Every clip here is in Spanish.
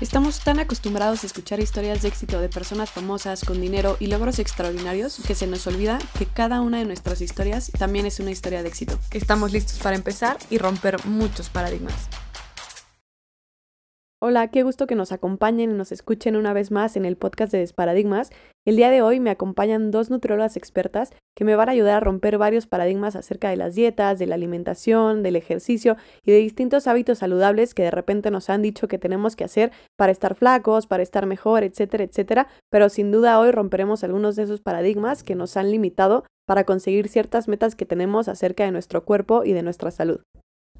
Estamos tan acostumbrados a escuchar historias de éxito de personas famosas con dinero y logros extraordinarios que se nos olvida que cada una de nuestras historias también es una historia de éxito. Estamos listos para empezar y romper muchos paradigmas. Hola, qué gusto que nos acompañen y nos escuchen una vez más en el podcast de Desparadigmas. El día de hoy me acompañan dos nutriólogas expertas que me van a ayudar a romper varios paradigmas acerca de las dietas, de la alimentación, del ejercicio y de distintos hábitos saludables que de repente nos han dicho que tenemos que hacer para estar flacos, para estar mejor, etcétera, etcétera. Pero sin duda hoy romperemos algunos de esos paradigmas que nos han limitado para conseguir ciertas metas que tenemos acerca de nuestro cuerpo y de nuestra salud.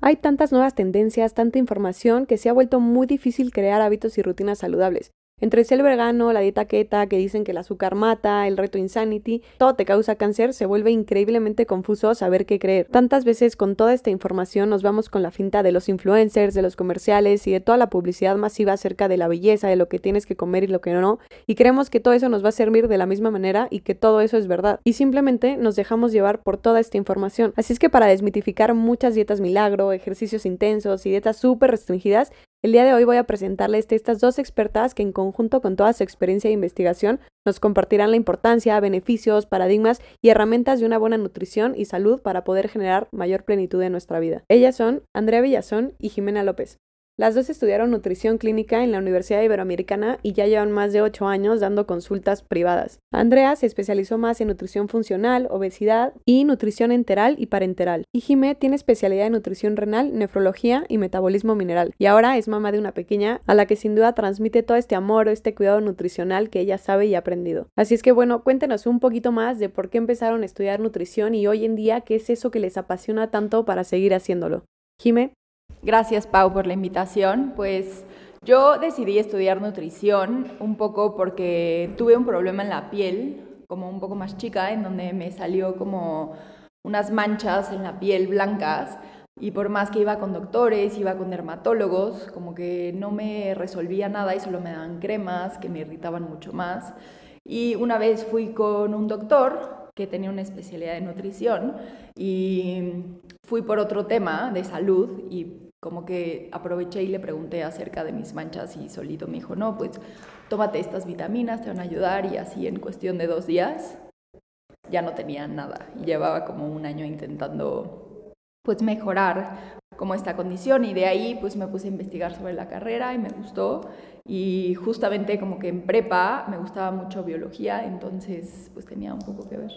Hay tantas nuevas tendencias, tanta información que se ha vuelto muy difícil crear hábitos y rutinas saludables. Entre el vegano, la dieta keto, que dicen que el azúcar mata, el reto Insanity, todo te causa cáncer, se vuelve increíblemente confuso saber qué creer. Tantas veces con toda esta información nos vamos con la finta de los influencers, de los comerciales y de toda la publicidad masiva acerca de la belleza, de lo que tienes que comer y lo que no, y creemos que todo eso nos va a servir de la misma manera y que todo eso es verdad. Y simplemente nos dejamos llevar por toda esta información. Así es que para desmitificar muchas dietas milagro, ejercicios intensos y dietas súper restringidas, el día de hoy voy a presentarles estas dos expertas que en conjunto con toda su experiencia de investigación nos compartirán la importancia, beneficios, paradigmas y herramientas de una buena nutrición y salud para poder generar mayor plenitud en nuestra vida. Ellas son Andrea Villazón y Jimena López. Las dos estudiaron nutrición clínica en la Universidad Iberoamericana y ya llevan más de ocho años dando consultas privadas. Andrea se especializó más en nutrición funcional, obesidad y nutrición enteral y parenteral. Y Jimé tiene especialidad en nutrición renal, nefrología y metabolismo mineral. Y ahora es mamá de una pequeña a la que sin duda transmite todo este amor o este cuidado nutricional que ella sabe y ha aprendido. Así es que bueno, cuéntenos un poquito más de por qué empezaron a estudiar nutrición y hoy en día qué es eso que les apasiona tanto para seguir haciéndolo. Jime. Gracias, Pau, por la invitación. Pues yo decidí estudiar nutrición un poco porque tuve un problema en la piel, como un poco más chica, en donde me salió como unas manchas en la piel blancas. Y por más que iba con doctores, iba con dermatólogos, como que no me resolvía nada y solo me daban cremas que me irritaban mucho más. Y una vez fui con un doctor que tenía una especialidad de nutrición y fui por otro tema de salud y como que aproveché y le pregunté acerca de mis manchas y solito me dijo, no, pues tómate estas vitaminas, te van a ayudar y así en cuestión de dos días ya no tenía nada y llevaba como un año intentando pues mejorar como esta condición y de ahí pues me puse a investigar sobre la carrera y me gustó y justamente como que en prepa me gustaba mucho biología entonces pues tenía un poco que ver.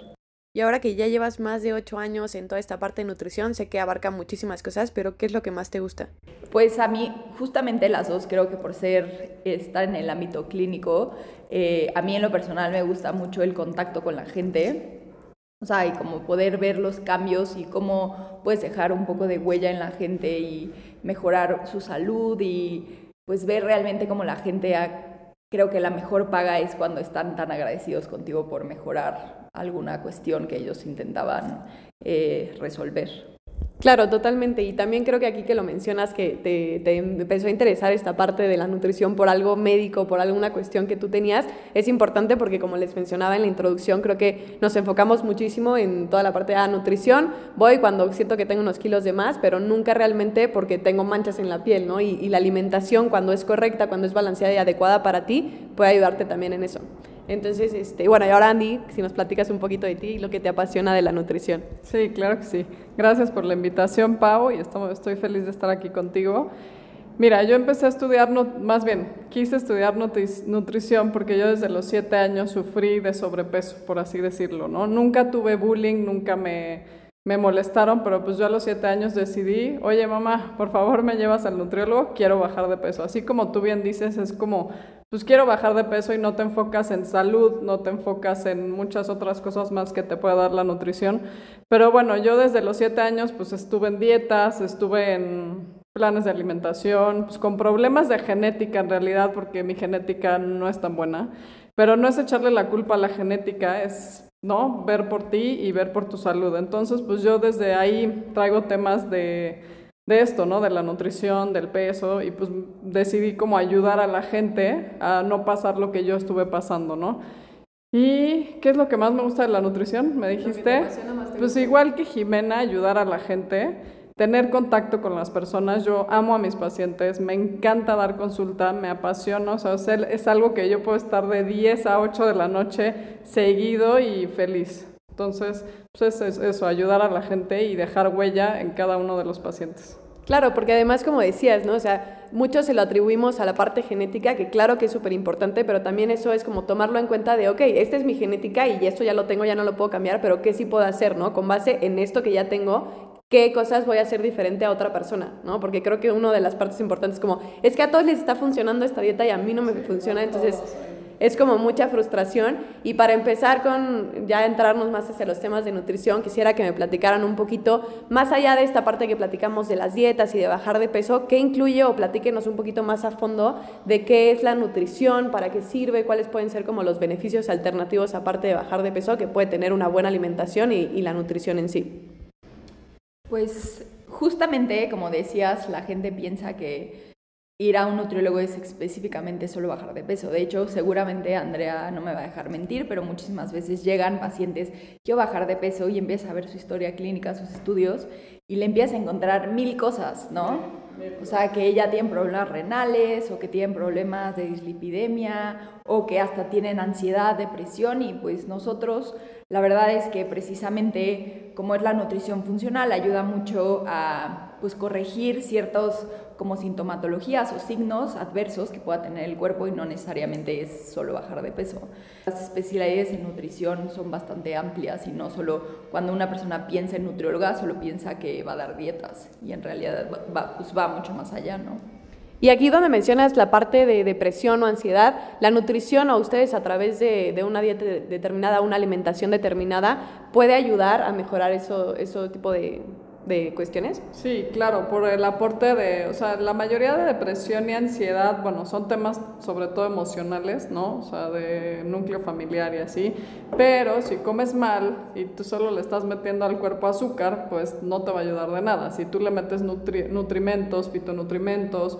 Y ahora que ya llevas más de ocho años en toda esta parte de nutrición, sé que abarca muchísimas cosas, pero ¿qué es lo que más te gusta? Pues a mí, justamente las dos, creo que por ser, estar en el ámbito clínico, eh, a mí en lo personal me gusta mucho el contacto con la gente. O sea, y como poder ver los cambios y cómo puedes dejar un poco de huella en la gente y mejorar su salud y pues ver realmente cómo la gente creo que la mejor paga es cuando están tan agradecidos contigo por mejorar alguna cuestión que ellos intentaban eh, resolver. Claro, totalmente. Y también creo que aquí que lo mencionas, que te, empezó a interesar esta parte de la nutrición por algo médico, por alguna cuestión que tú tenías, es importante porque como les mencionaba en la introducción, creo que nos enfocamos muchísimo en toda la parte de la nutrición. Voy cuando siento que tengo unos kilos de más, pero nunca realmente porque tengo manchas en la piel, ¿no? Y la alimentación cuando es correcta, cuando es balanceada y adecuada para ti, puede ayudarte también en eso. Entonces, este, bueno, y ahora Andy, si nos platicas un poquito de ti y lo que te apasiona de la nutrición. Sí, claro que sí. Gracias por la invitación, Pau, y estoy feliz de estar aquí contigo. Mira, yo empecé a estudiar, más bien, quise estudiar nutrición porque yo desde los siete años sufrí de sobrepeso, por así decirlo, ¿no? Nunca tuve bullying, nunca me, me molestaron, pero pues yo a los siete años decidí, oye mamá, por favor me llevas al nutriólogo, quiero bajar de peso. Así como tú bien dices, es como pues quiero bajar de peso y no te enfocas en salud, no te enfocas en muchas otras cosas más que te pueda dar la nutrición. Pero bueno, yo desde los siete años pues estuve en dietas, estuve en planes de alimentación, pues con problemas de genética en realidad, porque mi genética no es tan buena. Pero no es echarle la culpa a la genética, es ¿no? Ver por ti y ver por tu salud. Entonces, pues yo desde ahí traigo temas de, de esto, ¿no? De la nutrición, del peso, y pues decidí como ayudar a la gente a no pasar lo que yo estuve pasando, ¿no? ¿Y qué es lo que más me gusta de la nutrición? Me dijiste. Pues igual que Jimena, ayudar a la gente, tener contacto con las personas. Yo amo a mis pacientes, me encanta dar consulta, me apasiona, o sea, es algo que yo puedo estar de 10 a 8 de la noche seguido y feliz. Entonces, pues es eso, ayudar a la gente y dejar huella en cada uno de los pacientes. Claro, porque además, como decías, ¿no? O sea, muchos se lo atribuimos a la parte genética, que claro que es súper importante, pero también eso es como tomarlo en cuenta de, ok, esta es mi genética y esto ya lo tengo, ya no lo puedo cambiar, pero ¿qué sí puedo hacer, ¿no? Con base en esto que ya tengo, ¿qué cosas voy a hacer diferente a otra persona, ¿no? Porque creo que una de las partes importantes es como, es que a todos les está funcionando esta dieta y a mí no me funciona, entonces es como mucha frustración. Y para empezar con ya entrarnos más hacia los temas de nutrición, quisiera que me platicaran un poquito, más allá de esta parte que platicamos de las dietas y de bajar de peso, ¿qué incluye o platíquenos un poquito más a fondo de qué es la nutrición, para qué sirve, cuáles pueden ser como los beneficios alternativos aparte de bajar de peso que puede tener una buena alimentación y, y la nutrición en sí? Pues justamente, como decías, la gente piensa que ir a un nutriólogo es específicamente solo bajar de peso. De hecho, seguramente Andrea no me va a dejar mentir, pero muchísimas veces llegan pacientes, quiero bajar de peso y empieza a ver su historia clínica, sus estudios, y le empieza a encontrar mil cosas, ¿no? O sea, que ella tiene problemas renales o que tienen problemas de dislipidemia o que hasta tienen ansiedad, depresión y pues nosotros la verdad es que precisamente como es la nutrición funcional ayuda mucho a pues corregir ciertos como sintomatologías o signos adversos que pueda tener el cuerpo y no necesariamente es solo bajar de peso. Las especialidades en nutrición son bastante amplias y no solo cuando una persona piensa en nutrióloga solo piensa que va a dar dietas y en realidad va, pues mucho más allá, ¿no? Y aquí donde mencionas la parte de depresión o ansiedad, la nutrición o ustedes a través de, una dieta determinada, una alimentación determinada, puede ayudar a mejorar eso, eso tipo de, cuestiones? Sí, claro, por el aporte de, o sea, la mayoría de depresión y ansiedad, bueno, son temas sobre todo emocionales, ¿no? O sea, de núcleo familiar y así, pero si comes mal y tú solo le estás metiendo al cuerpo azúcar, pues no te va a ayudar de nada. Si tú le metes nutrimentos, fitonutrimentos,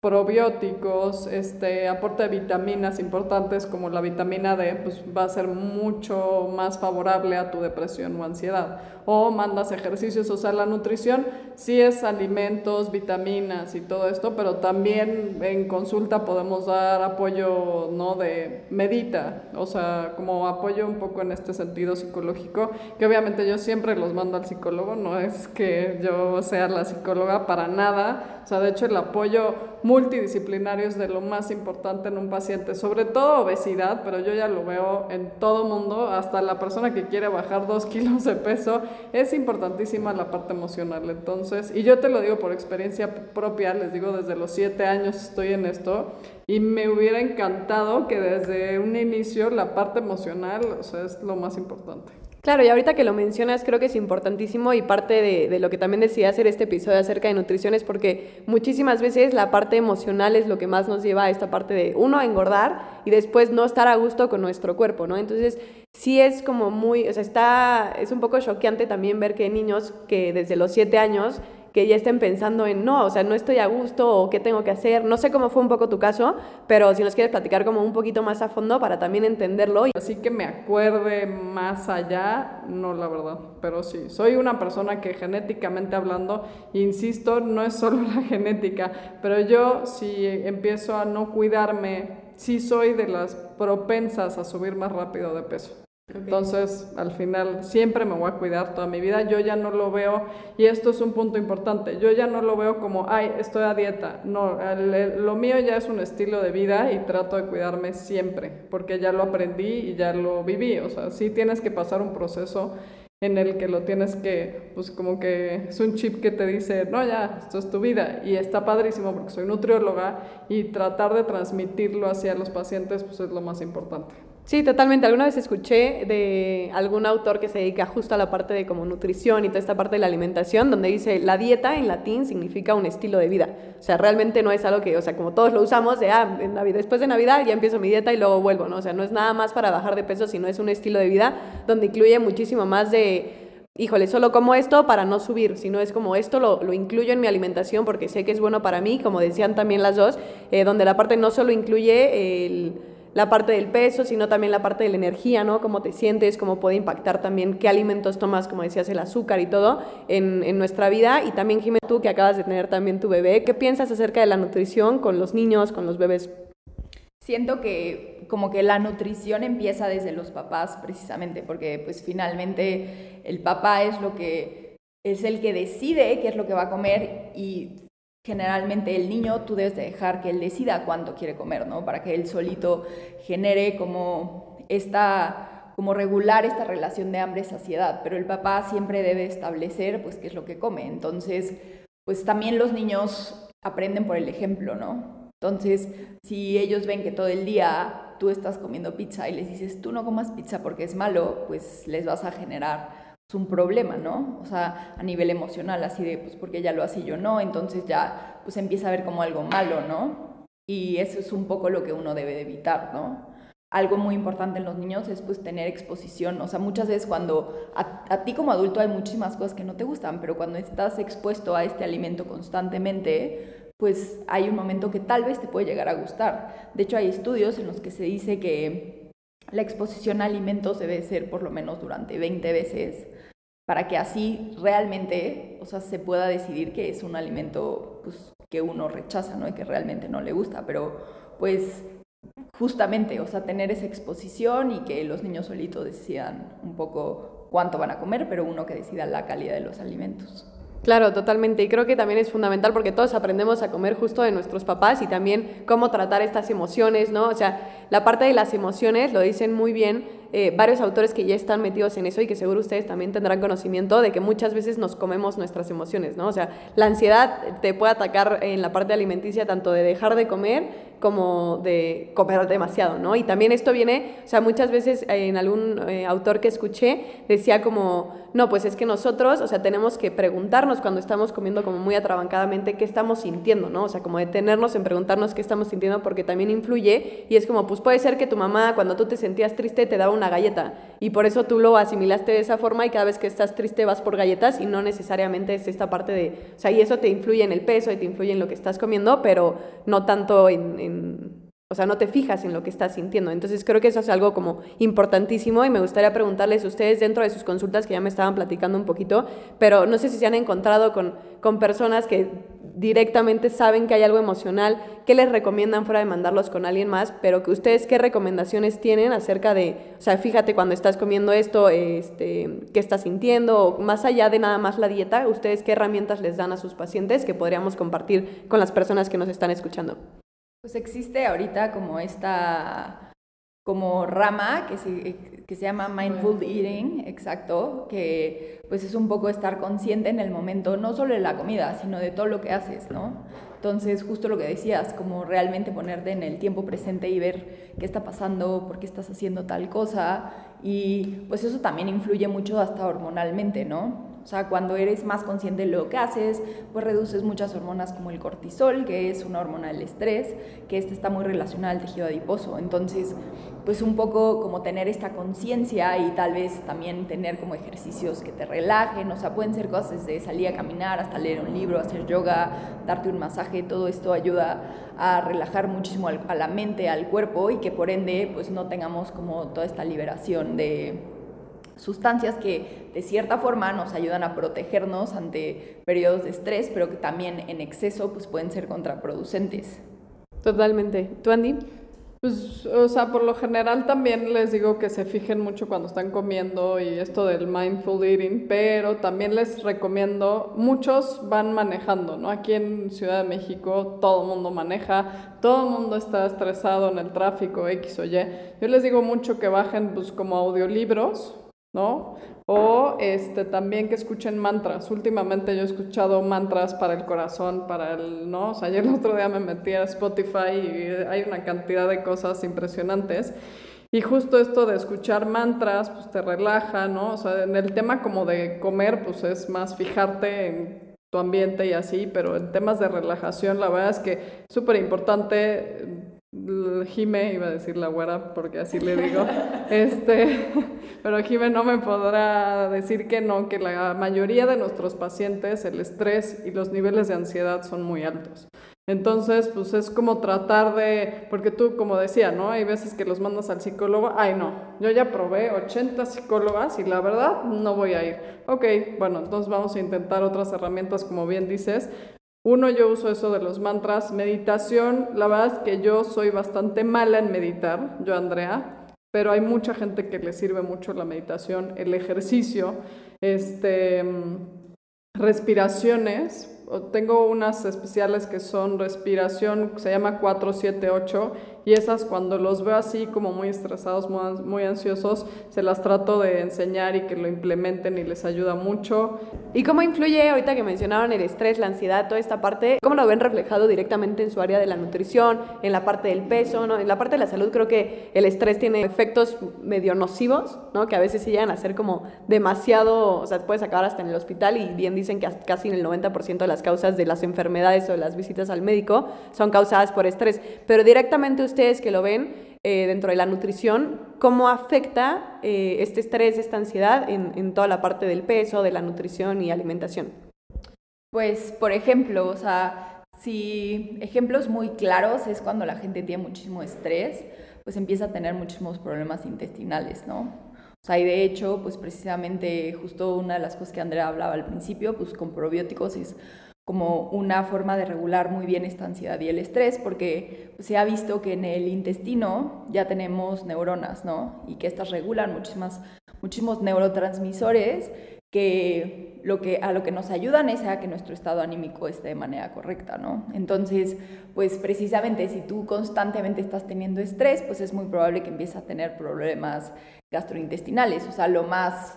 probióticos, este aporte de vitaminas importantes como la vitamina D, pues va a ser mucho más favorable a tu depresión o ansiedad. O mandas ejercicios, o sea, la nutrición sí es alimentos, vitaminas y todo esto, pero también en consulta podemos dar apoyo, ¿no? De medita, o sea, como apoyo un poco en este sentido psicológico, que obviamente yo siempre los mando al psicólogo, no es que yo sea la psicóloga para nada, o sea, de hecho el apoyo multidisciplinario es de lo más importante en un paciente, sobre todo obesidad, pero yo ya lo veo en todo mundo, hasta la persona que quiere bajar dos kilos de peso, es importantísima la parte emocional. Entonces, y yo te lo digo por experiencia propia, les digo, desde los siete años estoy en esto y me hubiera encantado que desde un inicio la parte emocional, o sea, es lo más importante. Claro, y ahorita que lo mencionas, creo que es importantísimo y parte de, lo que también decía hacer este episodio acerca de nutrición es porque muchísimas veces la parte emocional es lo que más nos lleva a esta parte de, uno, a engordar y después no estar a gusto con nuestro cuerpo, ¿no? Entonces, sí es como muy, o sea, está, es un poco choqueante también ver que niños que desde los siete años que ya estén pensando en, no, o sea, no estoy a gusto o qué tengo que hacer. No sé cómo fue un poco tu caso, pero si nos quieres platicar como un poquito más a fondo para también entenderlo. Así que me acuerde más allá, no, la verdad, pero sí, soy una persona que genéticamente hablando, insisto, no es solo la genética, pero yo si empiezo a no cuidarme, sí soy de las propensas a subir más rápido de peso. Entonces, al final, siempre me voy a cuidar toda mi vida. Yo ya no lo veo, y esto es un punto importante, yo ya no lo veo como, ay, estoy a dieta. No, lo mío ya es un estilo de vida y trato de cuidarme siempre, porque ya lo aprendí y ya lo viví. O sea, sí tienes que pasar un proceso en el que lo tienes que, pues como que es un chip que te dice, no, ya, esto es tu vida. Y está padrísimo porque soy nutrióloga y tratar de transmitirlo hacia los pacientes, pues es lo más importante. Sí, totalmente. Alguna vez escuché de algún autor que se dedica justo a la parte de como nutrición y toda esta parte de la alimentación, donde dice la dieta en latín significa un estilo de vida. O sea, realmente no es algo que, o sea, como todos lo usamos, de, ah, en Navidad, después de Navidad ya empiezo mi dieta y luego vuelvo, ¿no? O sea, no es nada más para bajar de peso, sino es un estilo de vida donde incluye muchísimo más de híjole, solo como esto para no subir, sino es como esto lo, lo, incluyo en mi alimentación porque sé que es bueno para mí, como decían también las dos, eh, donde la parte no solo incluye el la parte del peso, sino también la parte de la energía, ¿no? Cómo te sientes, cómo puede impactar también qué alimentos tomas, como decías, el azúcar y todo en, en nuestra vida. Y también, Jimé, tú que acabas de tener también tu bebé, ¿qué piensas acerca de la nutrición con los niños, con los bebés? Siento que como que la nutrición empieza desde los papás precisamente, porque pues finalmente el papá es lo que es el que decide qué es lo que va a comer y generalmente el niño tú debes de dejar que él decida cuánto quiere comer, ¿no? Para que él solito genere como esta, como regular esta relación de hambre-saciedad, pero el papá siempre debe establecer pues qué es lo que come. Entonces, pues también los niños aprenden por el ejemplo, ¿no? Entonces, si ellos ven que todo el día tú estás comiendo pizza y les dices, tú no comas pizza porque es malo, pues les vas a generar es un problema, ¿no? O sea, a nivel emocional, así de, pues porque ella lo hace yo no, entonces ya pues empieza a ver como algo malo, ¿no? Y eso es un poco lo que uno debe de evitar, ¿no? Algo muy importante en los niños es pues tener exposición, o sea, muchas veces cuando a, a ti como adulto hay muchísimas cosas que no te gustan, pero cuando estás expuesto a este alimento constantemente, pues hay un momento que tal vez te puede llegar a gustar. De hecho, hay estudios en los que se dice que la exposición a alimentos debe ser por lo menos durante 20 veces para que así realmente, o sea, se pueda decidir que es un alimento pues, que uno rechaza, ¿no? Y que realmente no le gusta, pero pues justamente, o sea, tener esa exposición y que los niños solitos decidan un poco cuánto van a comer, pero uno que decida la calidad de los alimentos. Claro, totalmente. Y creo que también es fundamental porque todos aprendemos a comer justo de nuestros papás y también cómo tratar estas emociones, ¿no? O sea, la parte de las emociones lo dicen muy bien eh, varios autores que ya están metidos en eso y que seguro ustedes también tendrán conocimiento de que muchas veces nos comemos nuestras emociones, ¿no? O sea, la ansiedad te puede atacar en la parte alimenticia tanto de dejar de comer como de comer demasiado, ¿no? Y también esto viene, o sea, muchas veces en algún eh, autor que escuché decía como, no, pues es que nosotros, o sea, tenemos que preguntarnos cuando estamos comiendo como muy atrabancadamente qué estamos sintiendo, ¿no? O sea, como detenernos en preguntarnos qué estamos sintiendo porque también influye y es como, pues puede ser que tu mamá cuando tú te sentías triste te daba una galleta. Y por eso tú lo asimilaste de esa forma y cada vez que estás triste vas por galletas y no necesariamente es esta parte de, o sea, y eso te influye en el peso y te influye en lo que estás comiendo, pero no tanto en o sea, no te fijas en lo que estás sintiendo. Entonces creo que eso es algo como importantísimo y me gustaría preguntarles a ustedes dentro de sus consultas que ya me estaban platicando un poquito, pero no sé si se han encontrado con, con personas que directamente saben que hay algo emocional, ¿qué les recomiendan fuera de mandarlos con alguien más? Pero que ustedes qué recomendaciones tienen acerca de, o sea, fíjate cuando estás comiendo esto, este, qué estás sintiendo, más allá de nada más la dieta, ustedes qué herramientas les dan a sus pacientes que podríamos compartir con las personas que nos están escuchando. Pues existe ahorita como esta como rama que se, que se llama mindful eating, exacto, que pues es un poco estar consciente en el momento, no solo de la comida, sino de todo lo que haces, ¿no? Entonces, justo lo que decías, como realmente ponerte en el tiempo presente y ver qué está pasando, por qué estás haciendo tal cosa, y pues eso también influye mucho hasta hormonalmente, ¿no? O sea, cuando eres más consciente de lo que haces, pues reduces muchas hormonas como el cortisol, que es una hormona del estrés, que este está muy relacionada al tejido adiposo. Entonces, pues un poco como tener esta conciencia y tal vez también tener como ejercicios que te relajen, o sea, pueden ser cosas desde salir a caminar hasta leer un libro, hacer yoga, darte un masaje, todo esto ayuda a relajar muchísimo a la mente, al cuerpo y que por ende pues no tengamos como toda esta liberación de sustancias que de cierta forma nos ayudan a protegernos ante periodos de estrés, pero que también en exceso pues, pueden ser contraproducentes. Totalmente. ¿Tú, Andy? Pues, o sea, por lo general también les digo que se fijen mucho cuando están comiendo y esto del mindful eating, pero también les recomiendo, muchos van manejando, ¿no? Aquí en Ciudad de México todo el mundo maneja, todo el mundo está estresado en el tráfico X o Y. Yo les digo mucho que bajen pues como audiolibros, ¿no? O este, también que escuchen mantras. Últimamente yo he escuchado mantras para el corazón, para el, ¿no? O ayer el otro día me metí a Spotify y hay una cantidad de cosas impresionantes. Y justo esto de escuchar mantras, pues te relaja, ¿no? O sea, en el tema como de comer, pues es más fijarte en tu ambiente y así, pero en temas de relajación, la verdad es que súper importante Jime, iba a decir la güera porque así le digo, este, pero Jime no me podrá decir que no, que la mayoría de nuestros pacientes el estrés y los niveles de ansiedad son muy altos. Entonces, pues es como tratar de, porque tú, como decía, ¿no? Hay veces que los mandas al psicólogo, ay no, yo ya probé 80 psicólogas y la verdad no voy a ir. Ok, bueno, entonces vamos a intentar otras herramientas, como bien dices, uno, yo uso eso de los mantras. Meditación, la verdad es que yo soy bastante mala en meditar, yo Andrea, pero hay mucha gente que le sirve mucho la meditación, el ejercicio, este, respiraciones. Tengo unas especiales que son respiración, se llama 478 y esas cuando los veo así como muy estresados, muy, ansiosos, se las trato de enseñar y que lo implementen y les ayuda mucho. ¿Y cómo influye ahorita que mencionaron el estrés, la ansiedad, toda esta parte? ¿Cómo lo ven reflejado directamente en su área de la nutrición, en la parte del peso, ¿no? En la parte de la salud creo que el estrés tiene efectos medio nocivos, ¿no? Que a veces sí llegan a ser como demasiado, o sea, puedes acabar hasta en el hospital y bien dicen que casi en el 90% de las causas de las enfermedades o de las visitas al médico son causadas por estrés, pero directamente usted ustedes que lo ven eh, dentro de la nutrición, cómo afecta eh, este estrés, esta ansiedad en, toda la parte del peso, de la nutrición y alimentación. Pues, por ejemplo, o sea, si ejemplos muy claros es cuando la gente tiene muchísimo estrés, pues empieza a tener muchísimos problemas intestinales, ¿no? O sea, y de hecho, pues precisamente justo una de las cosas que Andrea hablaba al principio, pues con probióticos es como una forma de regular muy bien esta ansiedad y el estrés, porque se ha visto que en el intestino ya tenemos neuronas, ¿no? Y que estas regulan muchísimas, muchísimos neurotransmisores que, lo que a lo que nos ayudan es a que nuestro estado anímico esté de manera correcta, ¿no? Entonces, pues precisamente si tú constantemente estás teniendo estrés, pues es muy probable que empieces a tener problemas gastrointestinales, o sea, lo más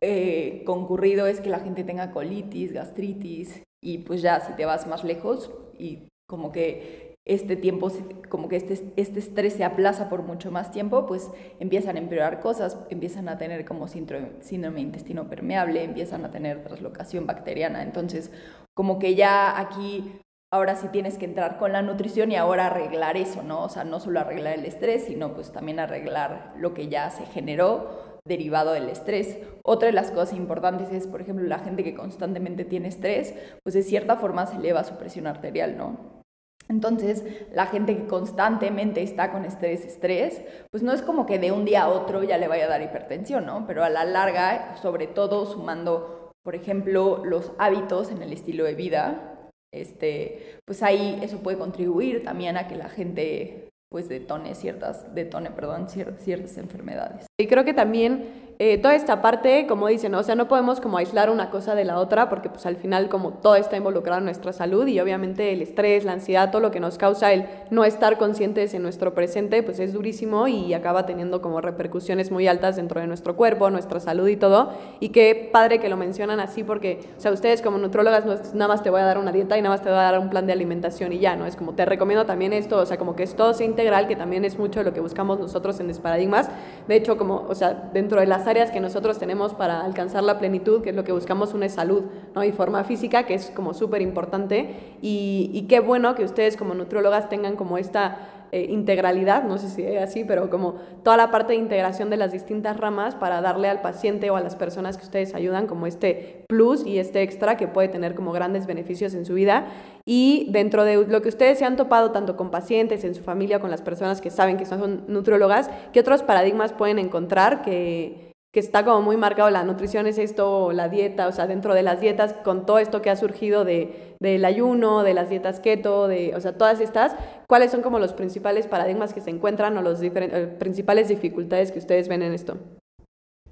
eh, concurrido es que la gente tenga colitis, gastritis, y pues ya si te vas más lejos y como que este tiempo, como que este, este estrés se aplaza por mucho más tiempo, pues empiezan a empeorar cosas, empiezan a tener como síndrome, síndrome intestino permeable, empiezan a tener traslocación bacteriana. Entonces, como que ya aquí ahora sí tienes que entrar con la nutrición y ahora arreglar eso, ¿no? O sea, no solo arreglar el estrés, sino pues también arreglar lo que ya se generó derivado del estrés. Otra de las cosas importantes es, por ejemplo, la gente que constantemente tiene estrés, pues de cierta forma se eleva su presión arterial, ¿no? Entonces, la gente que constantemente está con estrés, estrés, pues no es como que de un día a otro ya le vaya a dar hipertensión, ¿no? Pero a la larga, sobre todo sumando, por ejemplo, los hábitos en el estilo de vida, este, pues ahí eso puede contribuir también a que la gente pues detone ciertas, detone, perdón, ciertas enfermedades. Y creo que también eh, toda esta parte, como dicen, o sea, no podemos como aislar una cosa de la otra porque pues al final como todo está involucrado en nuestra salud y obviamente el estrés, la ansiedad, todo lo que nos causa el no estar conscientes en nuestro presente, pues es durísimo y acaba teniendo como repercusiones muy altas dentro de nuestro cuerpo, nuestra salud y todo. Y qué padre que lo mencionan así porque, o sea, ustedes como nutrólogas no nada más te voy a dar una dieta y nada más te voy a dar un plan de alimentación y ya, ¿no? Es como te recomiendo también esto, o sea, como que es todo sea integral, que también es mucho lo que buscamos nosotros en Desparadigmas. De hecho, como, o sea, dentro de las áreas que nosotros tenemos para alcanzar la plenitud, que es lo que buscamos, una es salud ¿no? y forma física, que es como súper importante. Y, y qué bueno que ustedes como nutriólogas tengan como esta eh, integralidad, no sé si es así, pero como toda la parte de integración de las distintas ramas para darle al paciente o a las personas que ustedes ayudan como este plus y este extra que puede tener como grandes beneficios en su vida. Y dentro de lo que ustedes se han topado tanto con pacientes, en su familia, con las personas que saben que son nutriólogas, ¿qué otros paradigmas pueden encontrar que que está como muy marcado, la nutrición es esto, la dieta, o sea, dentro de las dietas, con todo esto que ha surgido de, del ayuno, de las dietas keto, de, o sea, todas estas, ¿cuáles son como los principales paradigmas que se encuentran o las eh, principales dificultades que ustedes ven en esto?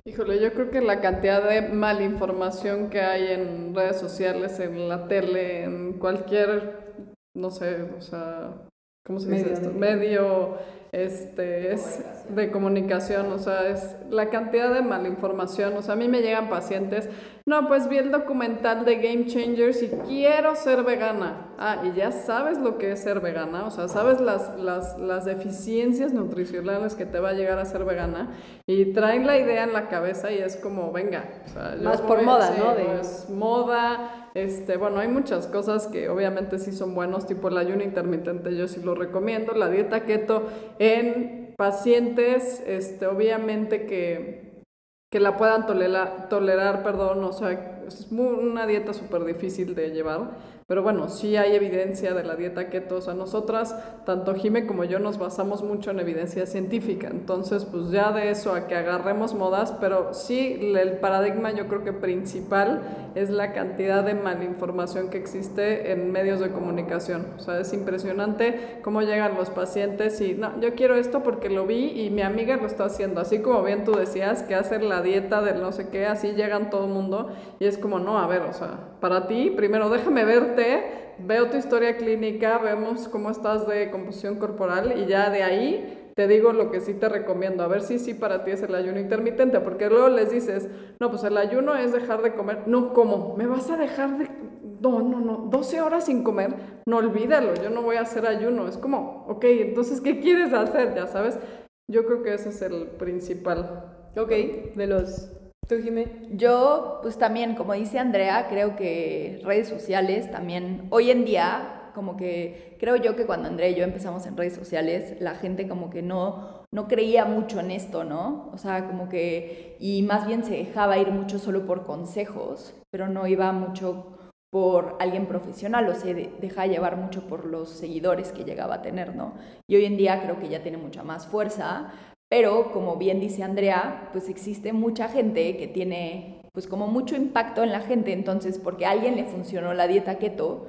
Híjole, yo creo que la cantidad de malinformación que hay en redes sociales, en la tele, en cualquier, no sé, o sea, ¿cómo se dice esto? Medio este, es de comunicación, o sea, es la cantidad de malinformación, o sea, a mí me llegan pacientes, No, pues vi el documental de Game Changers y quiero ser vegana. Ah, y ya sabes lo que es ser vegana, o sea, sabes las, las, las deficiencias nutricionales que te va a llegar a ser vegana y traen la idea en la cabeza y es como, venga. O sea, yo Más por moda, ¿no? De- pues, moda, este, bueno, hay muchas cosas que obviamente sí son buenos, tipo el ayuno intermitente, yo sí lo recomiendo, la dieta keto en pacientes, este, obviamente que que la puedan tolerar, perdón, o sea, es una dieta súper difícil de llevar, pero bueno, sí hay evidencia de la dieta keto, o sea, nosotras, tanto Jime como yo, nos basamos mucho en evidencia científica, entonces, pues ya de eso a que agarremos modas, pero sí el paradigma yo creo que principal es la cantidad de malinformación que existe en medios de comunicación, o sea, es impresionante cómo llegan los pacientes y, no, yo quiero esto porque lo vi y mi amiga lo está haciendo, así como bien tú decías, que hacen la dieta del no sé qué, así llegan todo el mundo y es como, no, a ver, o sea, para ti, primero déjame verte, veo tu historia clínica, vemos cómo estás de composición corporal y ya de ahí te digo lo que sí te recomiendo, a ver si sí para ti es el ayuno intermitente, porque luego les dices, no, pues el ayuno es dejar de comer, no, ¿cómo? ¿Me vas a dejar de...? No, no, no, 12 horas sin comer, no olvídalo, yo no voy a hacer ayuno, es como, ok, entonces, ¿qué quieres hacer? Ya sabes, yo creo que ese es el principal. Ok, de los... Yo, pues también, como dice Andrea, creo que redes sociales también, hoy en día, como que creo yo que cuando Andrea y yo empezamos en redes sociales, la gente como que no, no creía mucho en esto, ¿no? O sea, como que, y más bien se dejaba ir mucho solo por consejos, pero no iba mucho por alguien profesional o se de- deja llevar mucho por los seguidores que llegaba a tener, ¿no? Y hoy en día creo que ya tiene mucha más fuerza, pero como bien dice Andrea, pues existe mucha gente que tiene pues como mucho impacto en la gente, entonces porque a alguien le funcionó la dieta keto,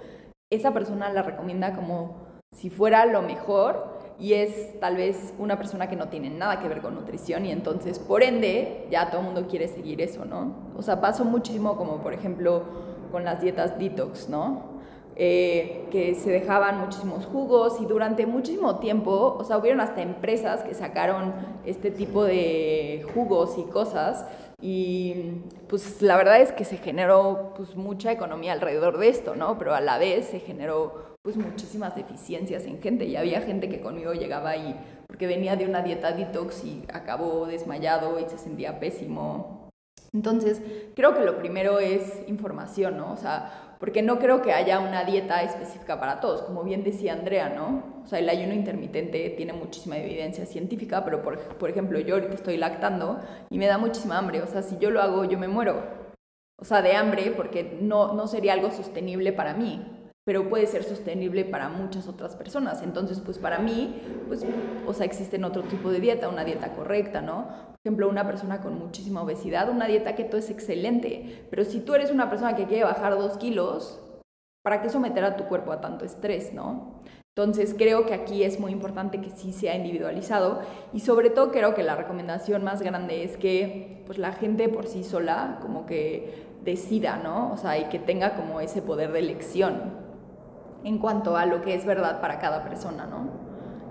esa persona la recomienda como si fuera lo mejor y es tal vez una persona que no tiene nada que ver con nutrición y entonces por ende ya todo el mundo quiere seguir eso, ¿no? O sea, pasó muchísimo como por ejemplo con las dietas detox, ¿no? Eh, que se dejaban muchísimos jugos y durante muchísimo tiempo, o sea, hubieron hasta empresas que sacaron este tipo de jugos y cosas y pues la verdad es que se generó pues mucha economía alrededor de esto, ¿no? Pero a la vez se generó pues muchísimas deficiencias en gente y había gente que conmigo llegaba ahí porque venía de una dieta detox y acabó desmayado y se sentía pésimo. Entonces, creo que lo primero es información, ¿no? O sea, porque no creo que haya una dieta específica para todos, como bien decía Andrea, ¿no? O sea, el ayuno intermitente tiene muchísima evidencia científica, pero por, por ejemplo, yo ahorita estoy lactando y me da muchísima hambre, o sea, si yo lo hago, yo me muero. O sea, de hambre, porque no, no sería algo sostenible para mí, pero puede ser sostenible para muchas otras personas. Entonces, pues para mí, pues, o sea, existen otro tipo de dieta, una dieta correcta, ¿no? Por ejemplo, una persona con muchísima obesidad, una dieta keto es excelente, pero si tú eres una persona que quiere bajar dos kilos, ¿para qué someter a tu cuerpo a tanto estrés, no? Entonces creo que aquí es muy importante que sí sea individualizado y sobre todo creo que la recomendación más grande es que pues la gente por sí sola como que decida, ¿no? O sea, y que tenga como ese poder de elección en cuanto a lo que es verdad para cada persona, ¿no?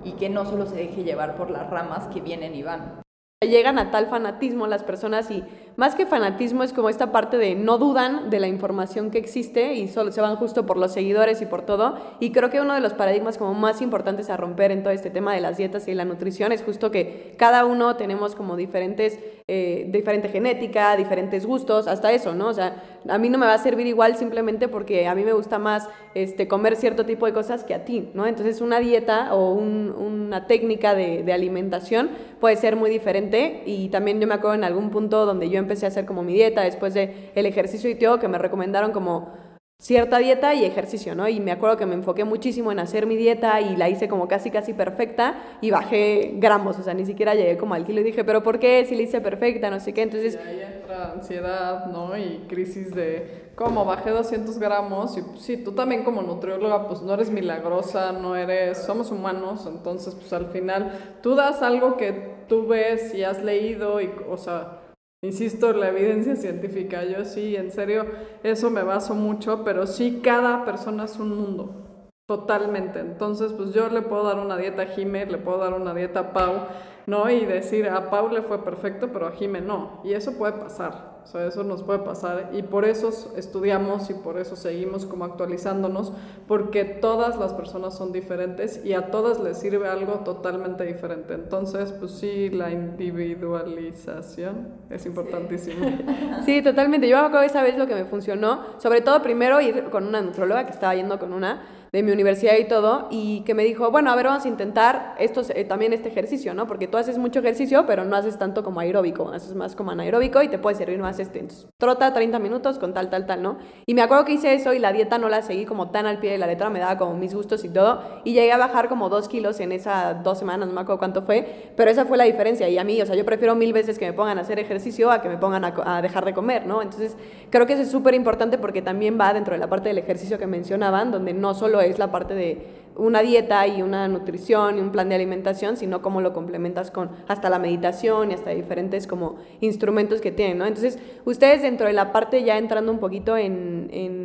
Y que no solo se deje llevar por las ramas que vienen y van. Llegan a tal fanatismo las personas y más que fanatismo es como esta parte de no dudan de la información que existe y solo se van justo por los seguidores y por todo. Y creo que uno de los paradigmas como más importantes a romper en todo este tema de las dietas y la nutrición es justo que cada uno tenemos como diferentes, eh, diferente genética, diferentes gustos, hasta eso, ¿no? O sea, a mí no me va a servir igual simplemente porque a mí me gusta más este, comer cierto tipo de cosas que a ti, ¿no? Entonces una dieta o un- una técnica de, de alimentación puede ser muy diferente y también yo me acuerdo en algún punto donde yo empecé a hacer como mi dieta después de el ejercicio y todo que me recomendaron como cierta dieta y ejercicio, ¿no? Y me acuerdo que me enfoqué muchísimo en hacer mi dieta y la hice como casi casi perfecta y bajé gramos, o sea, ni siquiera llegué como al kilo y dije, pero ¿por qué? Si la hice perfecta, no sé qué, entonces... Y ahí entra ansiedad, ¿no? Y crisis de, ¿cómo? Bajé 200 gramos y pues, sí, tú también como nutrióloga, pues no eres milagrosa, no eres, somos humanos, entonces pues al final tú das algo que tú ves y has leído y, o sea, insisto, la evidencia científica, yo sí, en serio, eso me baso mucho, pero sí, cada persona es un mundo. Totalmente. Entonces, pues yo le puedo dar una dieta a Jime, le puedo dar una dieta a Pau, ¿no? Y decir, a Pau le fue perfecto, pero a Jime no. Y eso puede pasar. O sea, eso nos puede pasar y por eso estudiamos y por eso seguimos como actualizándonos, porque todas las personas son diferentes y a todas les sirve algo totalmente diferente. Entonces, pues sí, la individualización es importantísima. Sí, totalmente. Yo me acuerdo esa vez lo que me funcionó, sobre todo primero ir con una nutróloga que estaba yendo con una de mi universidad y todo, y que me dijo, bueno, a ver, vamos a intentar estos, eh, también este ejercicio, ¿no? Porque tú haces mucho ejercicio, pero no haces tanto como aeróbico, haces más como anaeróbico y te puede servir más este. Entonces, trota 30 minutos con tal, tal, tal, ¿no? Y me acuerdo que hice eso y la dieta no la seguí como tan al pie de la letra, me daba como mis gustos y todo, y llegué a bajar como dos kilos en esas dos semanas, no me acuerdo cuánto fue, pero esa fue la diferencia. Y a mí, o sea, yo prefiero mil veces que me pongan a hacer ejercicio a que me pongan a, a dejar de comer, ¿no? Entonces, creo que eso es súper importante porque también va dentro de la parte del ejercicio que mencionaban, donde no solo es la parte de una dieta y una nutrición y un plan de alimentación, sino cómo lo complementas con hasta la meditación y hasta diferentes como instrumentos que tienen, ¿no? Entonces, ustedes dentro de la parte ya entrando un poquito en,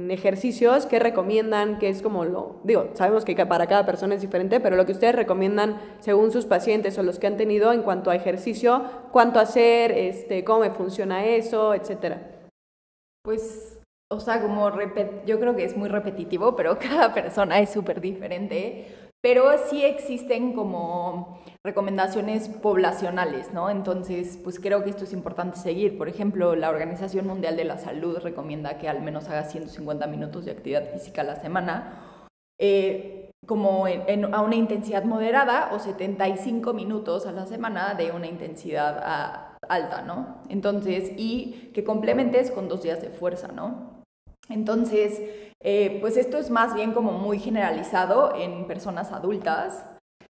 ejercicios, ¿qué recomiendan? ¿Qué es como lo, digo, sabemos que para cada persona es diferente, pero lo que ustedes recomiendan según sus pacientes o los que han tenido en cuanto a ejercicio, cuánto hacer, este, cómo me funciona eso, etcétera. Pues o sea, como yo creo que es muy repetitivo, pero cada persona es súper diferente. Pero sí existen como recomendaciones poblacionales, ¿no? Entonces, pues creo que esto es importante seguir. Por ejemplo, la Organización Mundial de la Salud recomienda que al menos haga 150 minutos de actividad física a la semana, eh, como a una intensidad moderada o 75 minutos a la semana de una intensidad ah, alta, ¿no? Entonces, y que complementes con dos días de fuerza, ¿no? Entonces, eh, pues esto es más bien como muy generalizado en personas adultas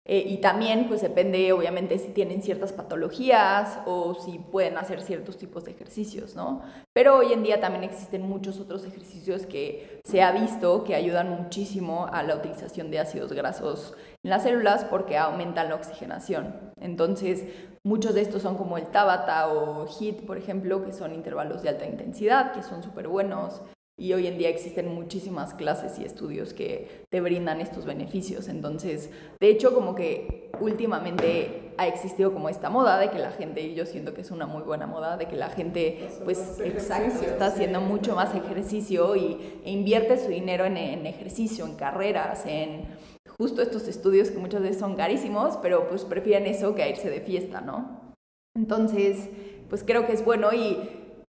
eh, y también pues depende obviamente si tienen ciertas patologías o si pueden hacer ciertos tipos de ejercicios, ¿no? Pero hoy en día también existen muchos otros ejercicios que se ha visto que ayudan muchísimo a la utilización de ácidos grasos en las células porque aumentan la oxigenación. Entonces, muchos de estos son como el Tabata o HIT, por ejemplo, que son intervalos de alta intensidad, que son súper buenos y hoy en día existen muchísimas clases y estudios que te brindan estos beneficios. Entonces, de hecho, como que últimamente ha existido como esta moda de que la gente, y yo siento que es una muy buena moda, de que la gente, pues, exacto, está haciendo mucho más ejercicio y, e invierte su dinero en, en ejercicio, en carreras, en justo estos estudios que muchas veces son carísimos, pero pues prefieren eso que a irse de fiesta, ¿no? Entonces, pues creo que es bueno y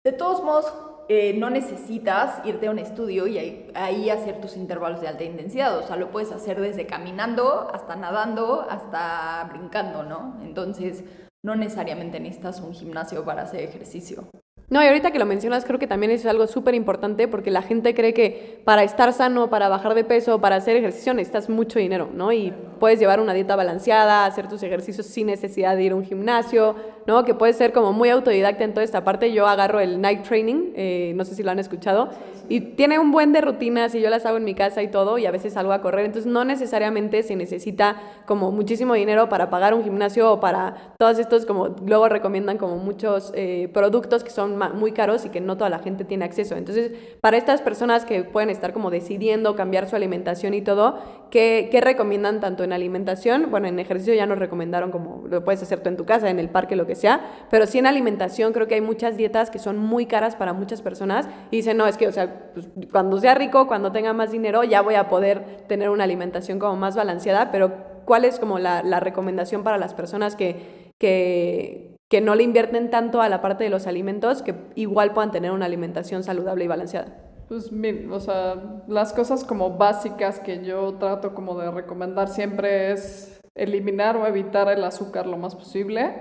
de todos modos eh, no necesitas irte a un estudio y ahí, hacer tus intervalos de alta intensidad. O sea, lo puedes hacer desde caminando hasta nadando hasta brincando, ¿no? Entonces, no necesariamente necesitas un gimnasio para hacer ejercicio. No, y ahorita que lo mencionas, creo que también es algo súper importante porque la gente cree que para estar sano, para bajar de peso, para hacer ejercicio necesitas mucho dinero, ¿no? Y puedes llevar una dieta balanceada, hacer tus ejercicios sin necesidad de ir a un gimnasio, ¿no? Que puedes ser como muy autodidacta en toda esta parte. Yo agarro el night training, eh, no sé si lo han escuchado, y tiene un buen de rutinas y yo las hago en mi casa y todo, y a veces salgo a correr. Entonces, no necesariamente se necesita como muchísimo dinero para pagar un gimnasio o para todos estos, como luego recomiendan como muchos eh, productos que son muy caros y que no toda la gente tiene acceso. Entonces, para estas personas que pueden estar como decidiendo cambiar su alimentación y todo, ¿qué, qué recomiendan tanto en alimentación? Bueno, en ejercicio ya nos recomendaron como lo puedes hacer tú en tu casa, en el parque, lo que sea, pero sí en alimentación creo que hay muchas dietas que son muy caras para muchas personas y dicen, no, es que, o sea, pues, cuando sea rico, cuando tenga más dinero, ya voy a poder tener una alimentación como más balanceada, pero ¿cuál es como la, la recomendación para las personas que, que, que no le invierten tanto a la parte de los alimentos, que igual puedan tener una alimentación saludable y balanceada? Pues, o sea, las cosas como básicas que yo trato como de recomendar siempre es eliminar o evitar el azúcar lo más posible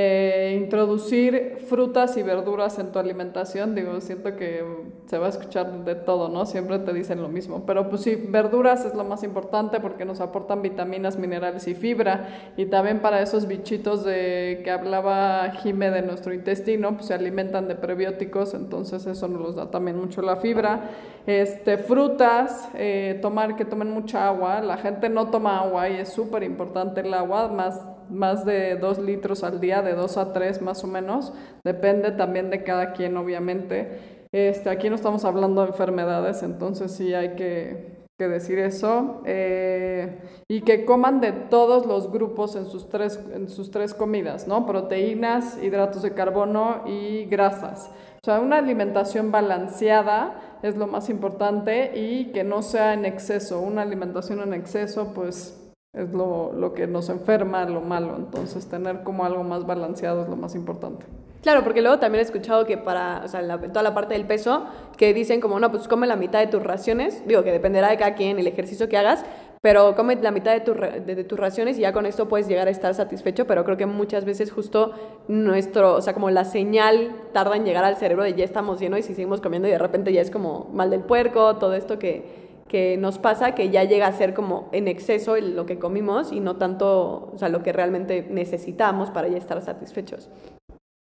eh, introducir frutas y verduras en tu alimentación, digo, siento que se va a escuchar de todo, ¿no? Siempre te dicen lo mismo, pero pues sí, verduras es lo más importante porque nos aportan vitaminas, minerales y fibra, y también para esos bichitos de que hablaba Jime de nuestro intestino, pues se alimentan de prebióticos, entonces eso nos da también mucho la fibra. Este, frutas, eh, tomar, que tomen mucha agua, la gente no toma agua y es súper importante el agua, más más de dos litros al día, de dos a tres más o menos. Depende también de cada quien, obviamente. Este, aquí no estamos hablando de enfermedades, entonces sí hay que, decir eso. Eh, y que coman de todos los grupos en sus, tres, en sus tres comidas, ¿no? Proteínas, hidratos de carbono y grasas. O sea, una alimentación balanceada es lo más importante y que no sea en exceso. Una alimentación en exceso, pues es lo, lo que nos enferma, lo malo. Entonces, tener como algo más balanceado es lo más importante. Claro, porque luego también he escuchado que para, o sea, la- toda la parte del peso, que dicen como, no, pues come la mitad de tus raciones, digo que dependerá de cada quien el ejercicio que hagas, pero come la mitad de, tu de tus raciones y ya con esto puedes llegar a estar satisfecho, pero creo que muchas veces justo nuestro, o sea, como la señal tarda en llegar al cerebro de ya estamos llenos y si seguimos comiendo y de repente ya es como mal del puerco, todo esto que, que nos pasa, que ya llega a ser como en exceso lo que comimos y no tanto, o sea, lo que realmente necesitamos para ya estar satisfechos.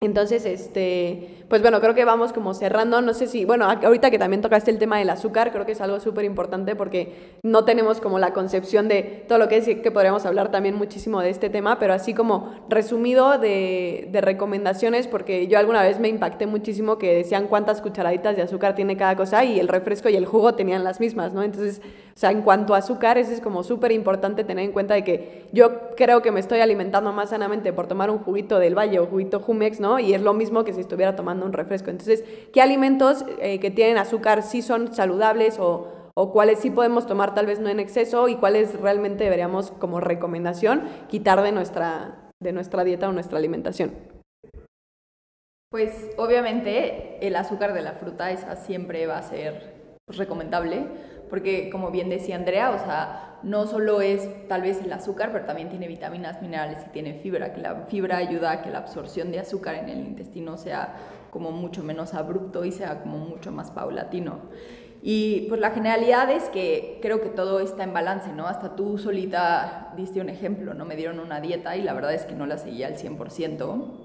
Entonces, este, pues bueno, creo que vamos como cerrando. No sé si, bueno, ahorita que también tocaste el tema del azúcar, creo que es algo súper importante porque no tenemos como la concepción de todo lo que es, que podríamos hablar también muchísimo de este tema, pero así como resumido de, de recomendaciones, porque yo alguna vez me impacté muchísimo que decían cuántas cucharaditas de azúcar tiene cada cosa y el refresco y el jugo tenían las mismas, ¿no? Entonces, o sea, en cuanto a azúcar, eso es como súper importante tener en cuenta de que yo creo que me estoy alimentando más sanamente por tomar un juguito del Valle o juguito Jumex, ¿no? Y es lo mismo que si estuviera tomando un refresco. Entonces, ¿qué alimentos eh, que tienen azúcar sí son saludables o, o cuáles sí podemos tomar tal vez no en exceso y cuáles realmente deberíamos como recomendación quitar de nuestra, de nuestra dieta o nuestra alimentación? Pues obviamente el azúcar de la fruta esa siempre va a ser pues, recomendable, porque como bien decía Andrea, o sea, no solo es tal vez el azúcar, pero también tiene vitaminas, minerales y tiene fibra, que la fibra ayuda a que la absorción de azúcar en el intestino sea como mucho menos abrupto y sea como mucho más paulatino. Y pues la generalidad es que creo que todo está en balance, ¿no? Hasta tú solita diste un ejemplo, ¿no? Me dieron una dieta y la verdad es que no la seguía al 100%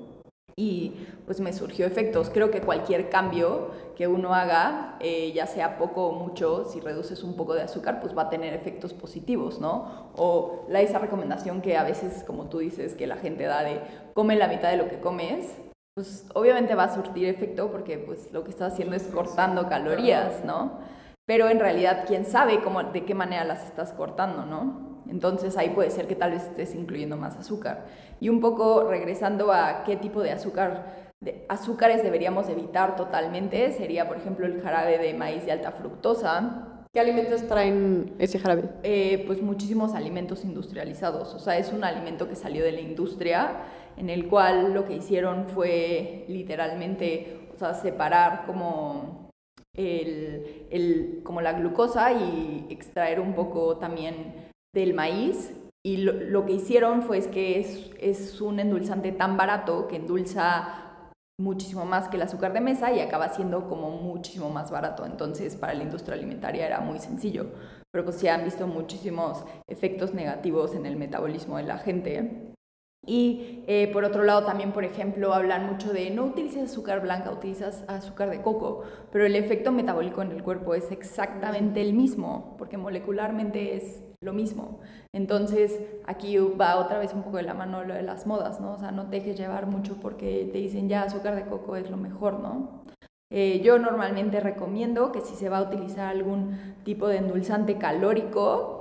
y pues me surgió efectos. Creo que cualquier cambio que uno haga, eh, ya sea poco o mucho, si reduces un poco de azúcar, pues va a tener efectos positivos, ¿no? O la, esa recomendación que a veces, como tú dices, que la gente da de come la mitad de lo que comes, pues obviamente va a surtir efecto porque pues lo que estás haciendo es cortando calorías, ¿no? Pero en realidad, quién sabe cómo, de qué manera las estás cortando, ¿no? Entonces ahí puede ser que tal vez estés incluyendo más azúcar. Y un poco regresando a qué tipo de azúcar, de azúcares deberíamos evitar totalmente, sería por ejemplo el jarabe de maíz de alta fructosa, ¿Qué alimentos traen ese jarabe? eh, pues muchísimos alimentos industrializados. O sea, es un alimento que salió de la industria, en el cual lo que hicieron fue literalmente, o sea, separar como, el, el- como la glucosa y extraer un poco también del maíz. Y lo, lo que hicieron fue es que es, es un endulzante tan barato que endulza muchísimo más que el azúcar de mesa y acaba siendo como muchísimo más barato. Entonces, para la industria alimentaria era muy sencillo. Pero pues se han visto muchísimos efectos negativos en el metabolismo de la gente. Y eh, por otro lado también, por ejemplo, hablan mucho de no utilices azúcar blanca, utilizas azúcar de coco, pero el efecto metabólico en el cuerpo es exactamente el mismo, porque molecularmente es lo mismo. Entonces, aquí va otra vez un poco de la mano lo de las modas, ¿no? O sea, no te dejes llevar mucho porque te dicen ya azúcar de coco es lo mejor, ¿no? Eh, yo normalmente recomiendo que si se va a utilizar algún tipo de endulzante calórico,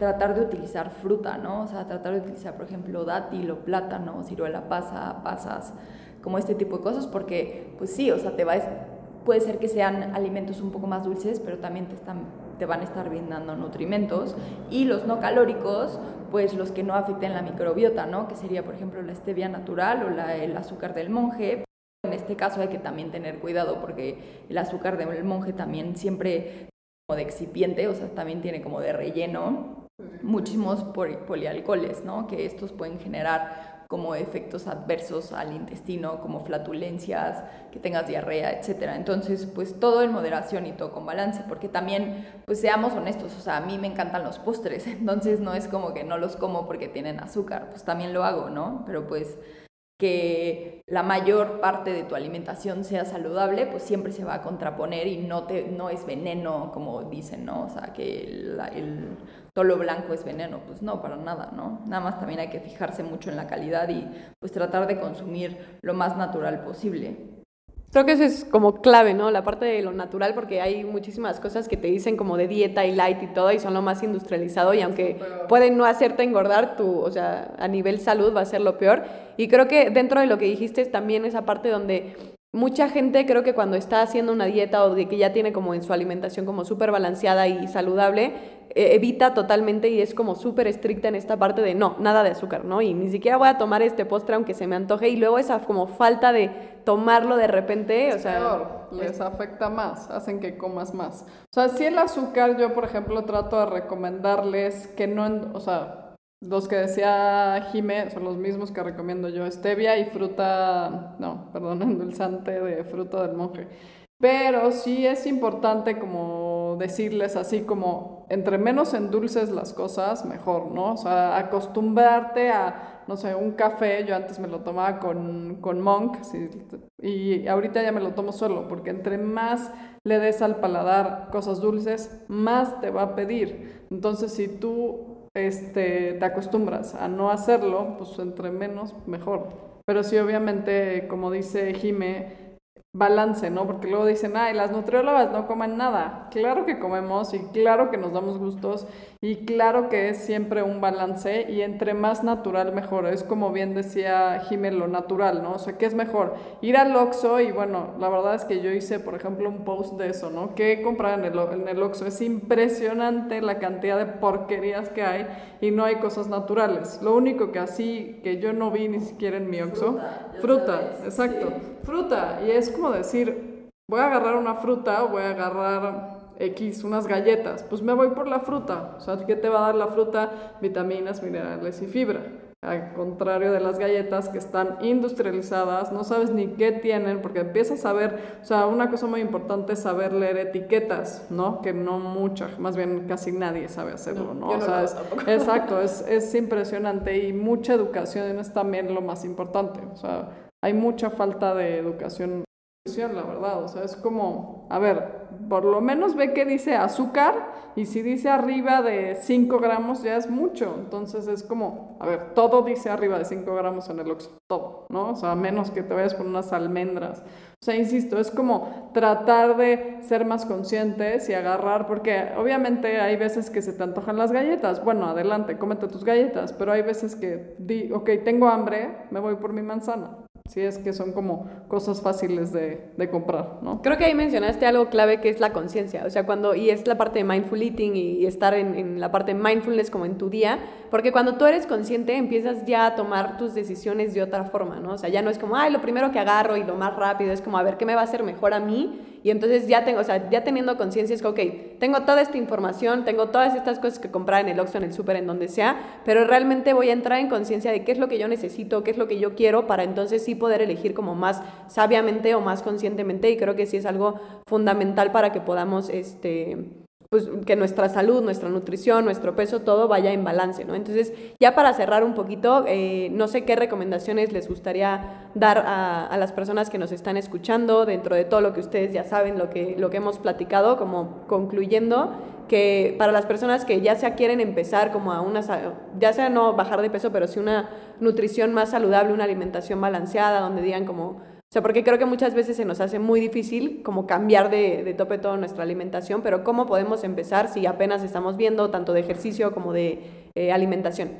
tratar de utilizar fruta, ¿no? O sea, tratar de utilizar, por ejemplo, dátil o plátano, ciruela pasa, pasas, como este tipo de cosas, porque, pues sí, o sea, te va a, puede ser que sean alimentos un poco más dulces, pero también te, están, te van a estar brindando nutrimentos. Y los no calóricos, pues los que no afecten la microbiota, ¿no? Que sería, por ejemplo, la stevia natural o la, el azúcar del monje. En este caso hay que también tener cuidado porque el azúcar del monje también siempre como de excipiente, o sea, también tiene como de relleno muchísimos poli- polialcoholes, ¿no? Que estos pueden generar como efectos adversos al intestino, como flatulencias, que tengas diarrea, etcétera. Entonces, pues todo en moderación y todo con balance, porque también, pues seamos honestos, o sea, a mí me encantan los postres, entonces no es como que no los como porque tienen azúcar, pues también lo hago, ¿no? Pero pues que la mayor parte de tu alimentación sea saludable, pues siempre se va a contraponer y no, te, no es veneno, como dicen, ¿no? O sea, que el, el tolo blanco es veneno, pues no, para nada, ¿no? Nada más también hay que fijarse mucho en la calidad y pues tratar de consumir lo más natural posible. Creo que eso es como clave, ¿no? La parte de lo natural, porque hay muchísimas cosas que te dicen como de dieta y light y todo, y son lo más industrializado, y aunque pueden no hacerte engordar, tu, o sea, a nivel salud va a ser lo peor. Y creo que dentro de lo que dijiste es también esa parte donde mucha gente creo que cuando está haciendo una dieta o de que ya tiene como en su alimentación como súper balanceada y saludable, evita totalmente y es como súper estricta en esta parte de no, nada de azúcar, ¿no? Y ni siquiera voy a tomar este postre aunque se me antoje y luego esa como falta de tomarlo de repente, o sea... Peor, les afecta más, hacen que comas más. O sea, si el azúcar, yo por ejemplo trato de recomendarles que no, o sea, los que decía Jime son los mismos que recomiendo yo, stevia y fruta, no, perdón, endulzante de fruta del monje. Pero sí es importante como decirles así como, entre menos endulces las cosas, mejor, ¿no? O sea, acostumbrarte a, no sé, un café, yo antes me lo tomaba con, con Monk, sí, y ahorita ya me lo tomo solo, porque entre más le des al paladar cosas dulces, más te va a pedir. Entonces, si tú este, te acostumbras a no hacerlo, pues entre menos, mejor. Pero sí, obviamente, como dice Jime, balance, ¿no? Porque luego dicen, ay, las nutriólogas no comen nada. Claro que comemos y claro que nos damos gustos y claro que es siempre un balance y entre más natural mejor. Es como bien decía Jimé, lo natural, ¿no? O sea, ¿qué es mejor? Ir al Oxxo y bueno, la verdad es que yo hice, por ejemplo, un post de eso, ¿no? ¿Qué comprar en el, en el Oxxo? Es impresionante la cantidad de porquerías que hay y no hay cosas naturales. Lo único que así, que yo no vi ni siquiera en mi Oxxo, fruta, exacto, fruta. Y es como decir, voy a agarrar una fruta voy a agarrar X, unas galletas, pues me voy por la fruta. O sea, ¿qué te va a dar la fruta? Vitaminas, minerales y fibra. Al contrario de las galletas que están industrializadas, no sabes ni qué tienen, porque empiezas a ver, o sea, una cosa muy importante es saber leer etiquetas, ¿no? Que no mucha, más bien casi nadie sabe hacerlo, ¿no? o sea, es- exacto, es, es impresionante y mucha educación es también lo más importante. O sea, hay mucha falta de educación la verdad. O sea, es como, a ver, por lo menos ve que dice azúcar y si dice arriba de 5 gramos ya es mucho. Entonces es como, a ver, todo dice arriba de 5 gramos en el Oxxo, todo, ¿no? O sea, a menos que te vayas por unas almendras. O sea, insisto, es como tratar de ser más conscientes y agarrar, porque obviamente hay veces que se te antojan las galletas. Bueno, adelante, cómete tus galletas, pero hay veces que di, ok, tengo hambre, me voy por mi manzana. Si es que son como cosas fáciles de, de comprar, ¿no? Creo que ahí mencionaste algo clave que es la conciencia, o sea, cuando, y es la parte de mindful eating y, y estar en, en la parte de mindfulness como en tu día, porque cuando tú eres consciente empiezas ya a tomar tus decisiones de otra forma, ¿no? O sea, ya no es como, ay, lo primero que agarro y lo más rápido, es como, a ver, ¿qué me va a hacer mejor a mí? Y entonces ya tengo, o sea, ya teniendo conciencia es que, ok, tengo toda esta información, tengo todas estas cosas que comprar en el Oxxo, en el súper, en donde sea, pero realmente voy a entrar en conciencia de qué es lo que yo necesito, qué es lo que yo quiero, para entonces sí poder elegir como más sabiamente o más conscientemente, y creo que sí es algo fundamental para que podamos, este, pues que nuestra salud, nuestra nutrición, nuestro peso, todo vaya en balance, ¿no? Entonces, ya para cerrar un poquito, eh, no sé qué recomendaciones les gustaría dar a, a, las personas que nos están escuchando dentro de todo lo que ustedes ya saben, lo que, lo que hemos platicado, como concluyendo que para las personas que ya sea quieren empezar como a una, ya sea no bajar de peso, pero sí una nutrición más saludable, una alimentación balanceada, donde digan como, o sea, porque creo que muchas veces se nos hace muy difícil como cambiar de, tope toda nuestra alimentación, pero ¿cómo podemos empezar si apenas estamos viendo tanto de ejercicio como de eh, alimentación?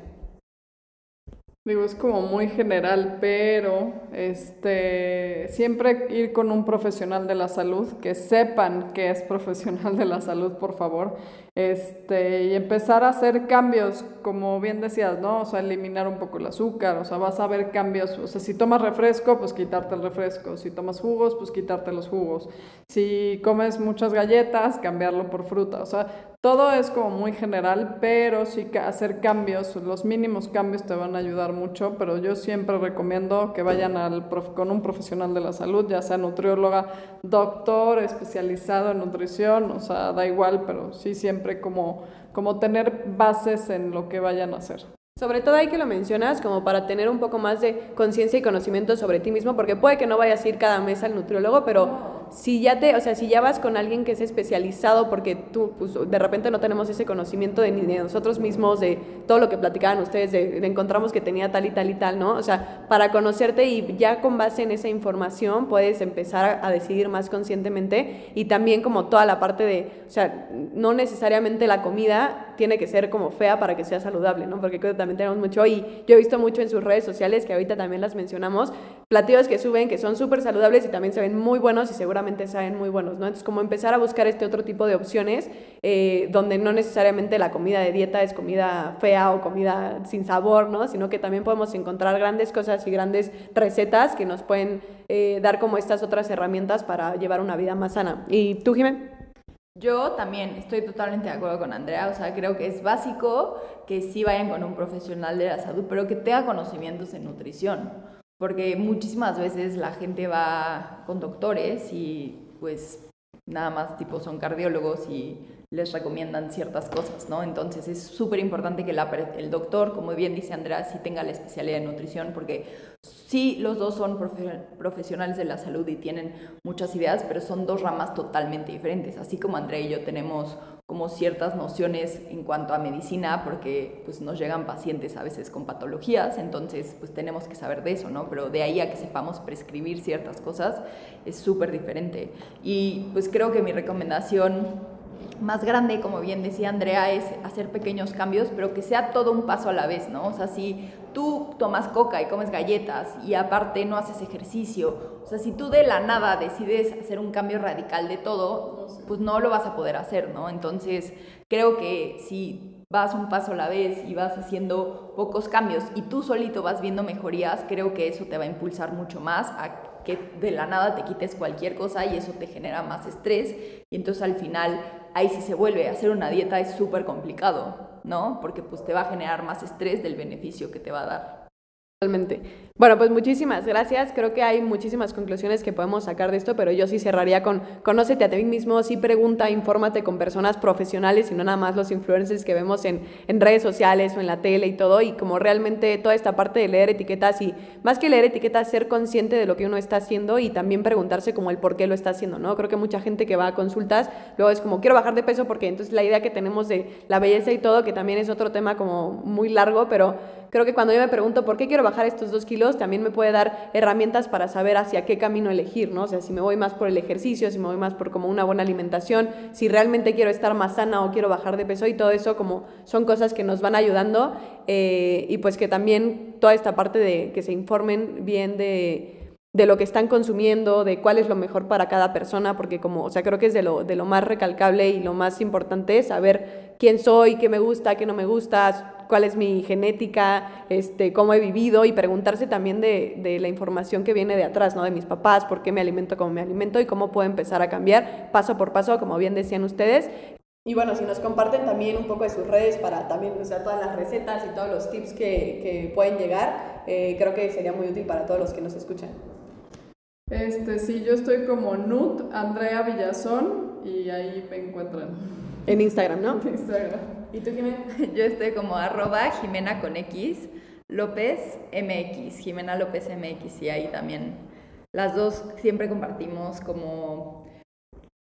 Digo, es como muy general, pero este, siempre ir con un profesional de la salud, que sepan que es profesional de la salud, por favor, este, y empezar a hacer cambios, como bien decías, ¿no? O sea, eliminar un poco el azúcar, o sea, vas a ver cambios, o sea, si tomas refresco, pues quitarte el refresco, si tomas jugos, pues quitarte los jugos, si comes muchas galletas, cambiarlo por fruta, o sea, todo es como muy general, pero sí que hacer cambios, los mínimos cambios te van a ayudar mucho, pero yo siempre recomiendo que vayan al prof, con un profesional de la salud, ya sea nutrióloga, doctor especializado en nutrición, o sea, da igual, pero sí siempre como, como tener bases en lo que vayan a hacer. Sobre todo hay que lo mencionas como para tener un poco más de conciencia y conocimiento sobre ti mismo, porque puede que no vayas a ir cada mes al nutriólogo, pero si ya te, o sea, si ya vas con alguien que es especializado, porque tú, pues, de repente no tenemos ese conocimiento de, de nosotros mismos, de todo lo que platicaban ustedes, de, de, encontramos que tenía tal y tal y tal, ¿no? O sea, para conocerte y ya con base en esa información puedes empezar a, a decidir más conscientemente y también como toda la parte de, o sea, no necesariamente la comida tiene que ser como fea para que sea saludable, ¿no? Porque también tenemos mucho y yo he visto mucho en sus redes sociales que ahorita también las mencionamos, platillos que suben que son súper saludables y también se ven muy buenos y seguramente saben muy buenos, ¿no? Entonces, como empezar a buscar este otro tipo de opciones eh, donde no necesariamente la comida de dieta es comida fea o comida sin sabor, ¿no? Sino que también podemos encontrar grandes cosas y grandes recetas que nos pueden eh, dar como estas otras herramientas para llevar una vida más sana. ¿Y tú, Jiménez? Yo también estoy totalmente de acuerdo con Andrea, o sea, creo que es básico que sí vayan con un profesional de la salud, pero que tenga conocimientos en nutrición, porque muchísimas veces la gente va con doctores y pues nada más tipo son cardiólogos y les recomiendan ciertas cosas, ¿no? Entonces es súper importante que el doctor, como bien dice Andrea, sí tenga la especialidad de nutrición, porque sí los dos son profesionales de la salud y tienen muchas ideas, pero son dos ramas totalmente diferentes. Así como Andrea y yo tenemos como ciertas nociones en cuanto a medicina, porque pues nos llegan pacientes a veces con patologías, entonces pues tenemos que saber de eso, ¿no? Pero de ahí a que sepamos prescribir ciertas cosas es súper diferente. Y pues creo que mi recomendación más grande, como bien decía Andrea, es hacer pequeños cambios, pero que sea todo un paso a la vez, ¿no? O sea, si tú tomas coca y comes galletas y aparte no haces ejercicio, o sea, si tú de la nada decides hacer un cambio radical de todo, pues no lo vas a poder hacer, ¿no? Entonces, creo que si vas un paso a la vez y vas haciendo pocos cambios y tú solito vas viendo mejorías, creo que eso te va a impulsar mucho más a que de la nada te quites cualquier cosa y eso te genera más estrés y entonces al final ahí si se vuelve hacer una dieta es súper complicado, ¿no? Porque pues te va a generar más estrés del beneficio que te va a dar. Totalmente. Bueno, pues muchísimas gracias. Creo que hay muchísimas conclusiones que podemos sacar de esto, pero yo sí cerraría con conócete a ti mismo, sí pregunta, infórmate con personas profesionales y no nada más los influencers que vemos en, en redes sociales o en la tele y todo. Y como realmente toda esta parte de leer etiquetas y más que leer etiquetas, ser consciente de lo que uno está haciendo y también preguntarse como el por qué lo está haciendo, ¿no? Creo que mucha gente que va a consultas luego es como quiero bajar de peso porque entonces la idea que tenemos de la belleza y todo, que también es otro tema como muy largo, pero creo que cuando yo me pregunto por qué quiero bajar estos dos kilos, también me puede dar herramientas para saber hacia qué camino elegir, ¿no? O sea, si me voy más por el ejercicio, si me voy más por como una buena alimentación, si realmente quiero estar más sana o quiero bajar de peso y todo eso como son cosas que nos van ayudando eh, y pues que también toda esta parte de que se informen bien de de lo que están consumiendo, de cuál es lo mejor para cada persona, porque como, o sea, creo que es de lo, de lo más recalcable y lo más importante saber quién soy, qué me gusta, qué no me gusta, cuál es mi genética, este, cómo he vivido y preguntarse también de, de, la información que viene de atrás, ¿no? De mis papás, por qué me alimento como me alimento y cómo puedo empezar a cambiar paso por paso, como bien decían ustedes. Y bueno, si nos comparten también un poco de sus redes para también usar todas las recetas y todos los tips que, que pueden llegar, eh, creo que sería muy útil para todos los que nos escuchan. Este, sí, yo estoy como Nut Andrea Villazón y ahí me encuentran. En Instagram, ¿no? En Instagram. ¿Y tú, Jimena? Yo estoy como arroba Jimena con X, López MX, Jimena López MX, y ahí también las dos siempre compartimos como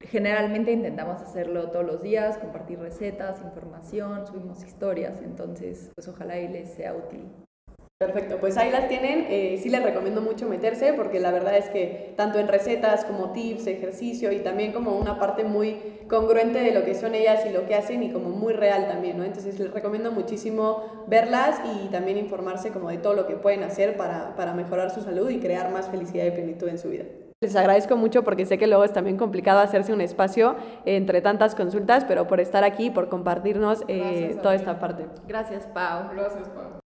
generalmente intentamos hacerlo todos los días, compartir recetas, información, subimos historias, entonces pues ojalá y les sea útil. Perfecto, pues ahí las tienen. Eh, sí les recomiendo mucho meterse porque la verdad es que tanto en recetas como tips, ejercicio y también como una parte muy congruente de lo que son ellas y lo que hacen y como muy real también, ¿no? Entonces les recomiendo muchísimo verlas y también informarse como de todo lo que pueden hacer para, para mejorar su salud y crear más felicidad y plenitud en su vida. Les agradezco mucho porque sé que luego es también complicado hacerse un espacio entre tantas consultas, pero por estar aquí, por compartirnos eh, toda esta parte. Gracias, Pau. Gracias, Pau.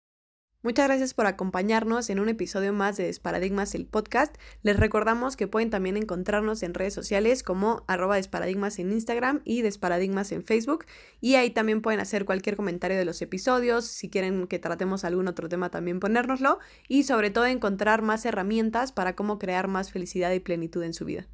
Muchas gracias por acompañarnos en un episodio más de Desparadigmas el podcast. Les recordamos que pueden también encontrarnos en redes sociales como arroba Desparadigmas en Instagram y Desparadigmas en Facebook. Y ahí también pueden hacer cualquier comentario de los episodios, si quieren que tratemos algún otro tema también ponérnoslo y sobre todo encontrar más herramientas para cómo crear más felicidad y plenitud en su vida.